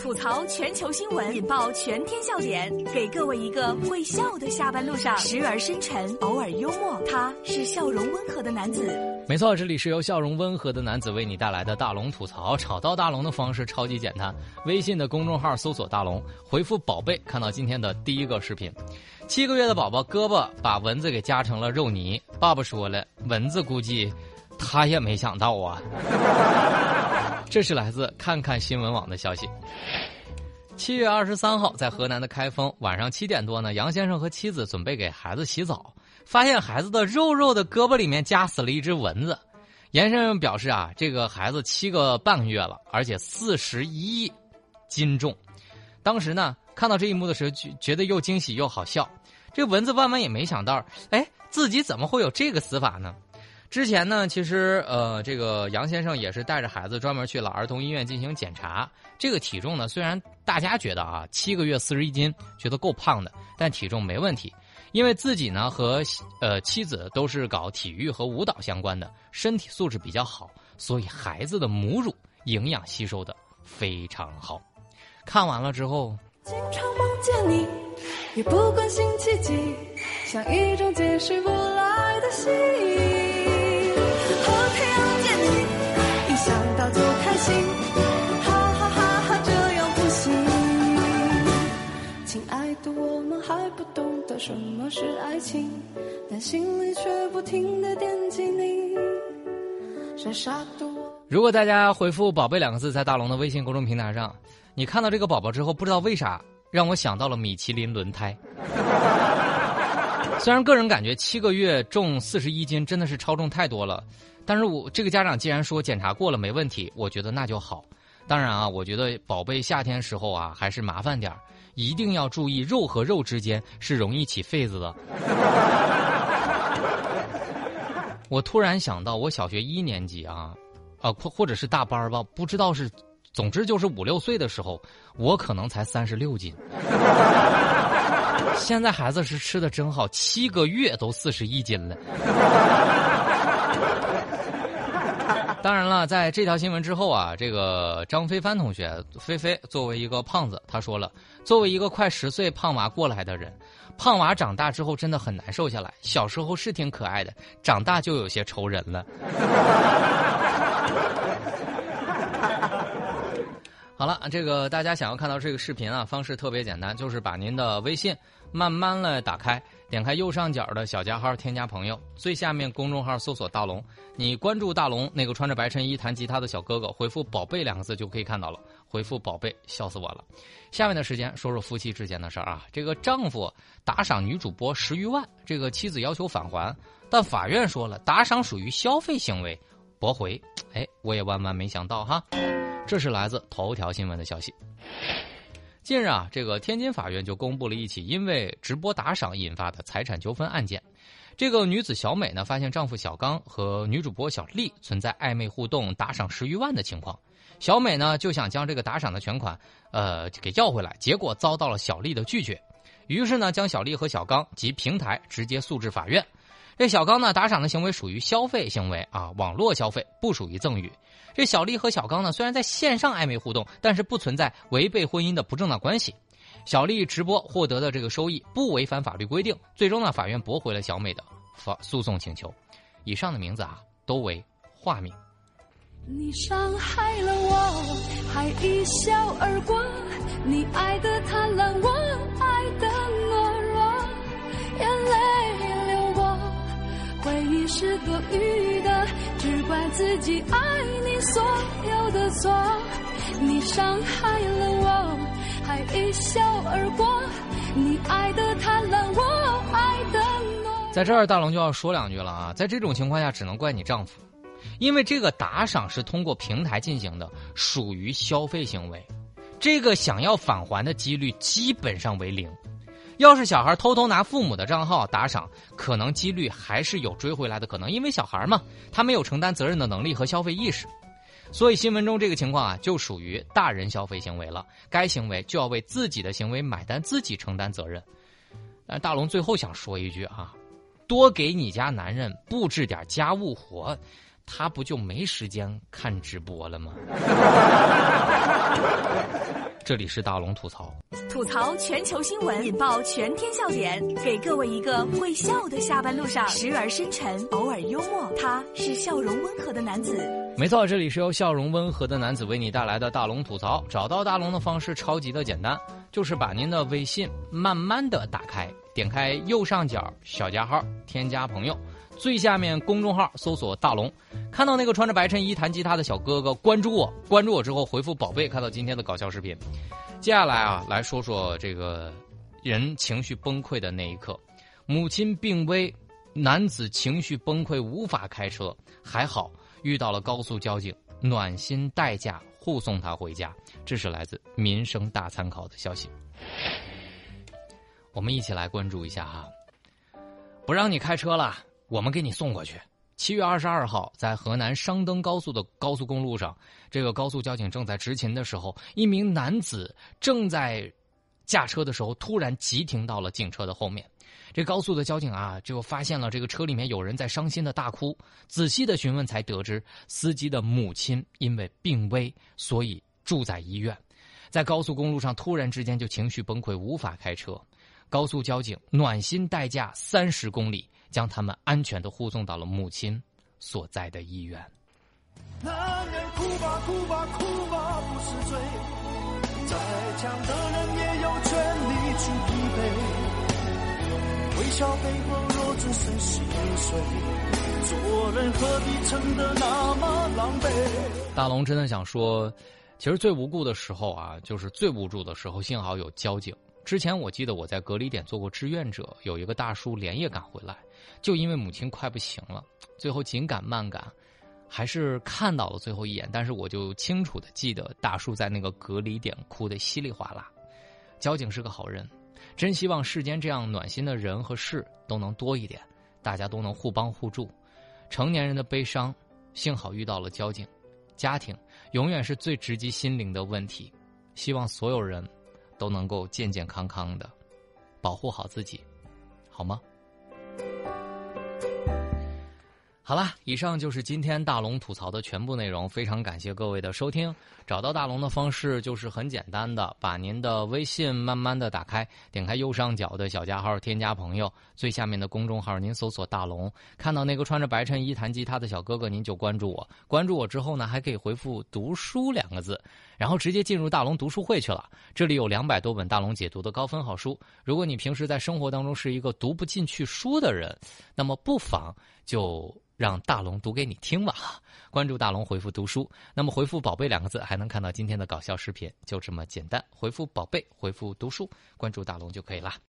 吐槽全球新闻，引爆全天笑点，给各位一个会笑的下班路上，时而深沉，偶尔幽默。他是笑容温和的男子。没错，这里是由笑容温和的男子为你带来的大龙吐槽。找到大龙的方式超级简单，微信的公众号搜索“大龙”，回复“宝贝”，看到今天的第一个视频。七个月的宝宝胳膊把蚊子给夹成了肉泥，爸爸说了，蚊子估计他也没想到啊。这是来自看看新闻网的消息。七月二十三号，在河南的开封，晚上七点多呢，杨先生和妻子准备给孩子洗澡，发现孩子的肉肉的胳膊里面夹死了一只蚊子。杨先生表示啊，这个孩子七个半月了，而且四十一斤重。当时呢，看到这一幕的时候，觉觉得又惊喜又好笑。这蚊子万万也没想到，哎，自己怎么会有这个死法呢？之前呢，其实呃，这个杨先生也是带着孩子专门去了儿童医院进行检查。这个体重呢，虽然大家觉得啊，七个月四十一斤，觉得够胖的，但体重没问题，因为自己呢和呃妻子都是搞体育和舞蹈相关的，身体素质比较好，所以孩子的母乳营养吸收的非常好。看完了之后，经常梦见你，也不关心奇迹，像一种解释不来的吸引什么是爱情，但心里却不停的惦记你。傻傻的我。如果大家回复“宝贝”两个字，在大龙的微信公众平台上，你看到这个宝宝之后，不知道为啥让我想到了米其林轮胎。虽然个人感觉七个月重四十一斤真的是超重太多了，但是我这个家长既然说检查过了没问题，我觉得那就好。当然啊，我觉得宝贝夏天时候啊还是麻烦点一定要注意肉和肉之间是容易起痱子的。我突然想到，我小学一年级啊，啊或或者是大班吧，不知道是，总之就是五六岁的时候，我可能才三十六斤。现在孩子是吃的真好，七个月都四十一斤了。当然了，在这条新闻之后啊，这个张飞帆同学，菲菲作为一个胖子，他说了，作为一个快十岁胖娃过来的人，胖娃长大之后真的很难瘦下来。小时候是挺可爱的，长大就有些愁人了。好了，这个大家想要看到这个视频啊，方式特别简单，就是把您的微信慢慢的打开，点开右上角的小加号，添加朋友，最下面公众号搜索大龙，你关注大龙那个穿着白衬衣弹吉他的小哥哥，回复“宝贝”两个字就可以看到了。回复“宝贝”，笑死我了。下面的时间说说夫妻之间的事儿啊，这个丈夫打赏女主播十余万，这个妻子要求返还，但法院说了，打赏属于消费行为，驳回。哎，我也万万没想到哈。这是来自头条新闻的消息。近日啊，这个天津法院就公布了一起因为直播打赏引发的财产纠纷案件。这个女子小美呢，发现丈夫小刚和女主播小丽存在暧昧互动、打赏十余万的情况。小美呢就想将这个打赏的全款，呃，给要回来，结果遭到了小丽的拒绝。于是呢，将小丽和小刚及平台直接诉至法院。这小刚呢打赏的行为属于消费行为啊，网络消费不属于赠与。这小丽和小刚呢，虽然在线上暧昧互动，但是不存在违背婚姻的不正当关系。小丽直播获得的这个收益不违反法律规定。最终呢，法院驳回了小美的法诉讼请求。以上的名字啊，都为化名。你伤害了我，还一笑而过。你爱的贪婪，我爱的懦弱，眼泪流过，回忆是多余，自己爱你所有的错。你伤害了我，还一笑而过。你爱的贪婪，我爱的。在这儿，大龙就要说两句了啊！在这种情况下，只能怪你丈夫。因为这个打赏是通过平台进行的，属于消费行为，这个想要返还的几率基本上为零。要是小孩偷偷拿父母的账号打赏，可能几率还是有追回来的可能，因为小孩嘛，他没有承担责任的能力和消费意识。所以新闻中这个情况啊，就属于大人消费行为了，该行为就要为自己的行为买单，自己承担责任。但大龙最后想说一句啊，多给你家男人布置点家务活。他不就没时间看直播了吗？这里是大龙吐槽，吐槽全球新闻，引爆全天笑点，给各位一个会笑的下班路上，时而深沉，偶尔幽默，他是笑容温和的男子。没错，这里是由笑容温和的男子为你带来的大龙吐槽。找到大龙的方式超级的简单，就是把您的微信慢慢的打开，点开右上角小加号，添加朋友。最下面公众号搜索“大龙”，看到那个穿着白衬衣弹吉他的小哥哥，关注我。关注我之后回复“宝贝”，看到今天的搞笑视频。接下来啊，来说说这个人情绪崩溃的那一刻。母亲病危，男子情绪崩溃无法开车，还好遇到了高速交警，暖心代驾护送他回家。这是来自《民生大参考》的消息。我们一起来关注一下哈，不让你开车了。我们给你送过去。七月二十二号，在河南商登高速的高速公路上，这个高速交警正在执勤的时候，一名男子正在驾车的时候，突然急停到了警车的后面。这高速的交警啊，就发现了这个车里面有人在伤心的大哭。仔细的询问，才得知司机的母亲因为病危，所以住在医院。在高速公路上，突然之间就情绪崩溃，无法开车。高速交警暖心代驾三十公里。将他们安全的护送到了母亲所在的医院。男人哭吧哭吧哭吧不是罪，再强的人也有权利去疲惫。微笑背后若只剩心碎，做人何必撑得那么狼狈？大龙真的想说，其实最无辜的时候啊，就是最无助的时候，幸好有交警。之前我记得我在隔离点做过志愿者，有一个大叔连夜赶回来，就因为母亲快不行了，最后紧赶慢赶，还是看到了最后一眼。但是我就清楚的记得大叔在那个隔离点哭得稀里哗啦。交警是个好人，真希望世间这样暖心的人和事都能多一点，大家都能互帮互助。成年人的悲伤，幸好遇到了交警。家庭永远是最直击心灵的问题，希望所有人。都能够健健康康的，保护好自己，好吗？好了，以上就是今天大龙吐槽的全部内容。非常感谢各位的收听。找到大龙的方式就是很简单的，把您的微信慢慢的打开，点开右上角的小加号，添加朋友，最下面的公众号您搜索大龙，看到那个穿着白衬衣弹吉他的小哥哥，您就关注我。关注我之后呢，还可以回复“读书”两个字，然后直接进入大龙读书会去了。这里有两百多本大龙解读的高分好书。如果你平时在生活当中是一个读不进去书的人，那么不妨就。让大龙读给你听吧，关注大龙，回复读书，那么回复“宝贝”两个字，还能看到今天的搞笑视频，就这么简单。回复“宝贝”，回复“读书”，关注大龙就可以了。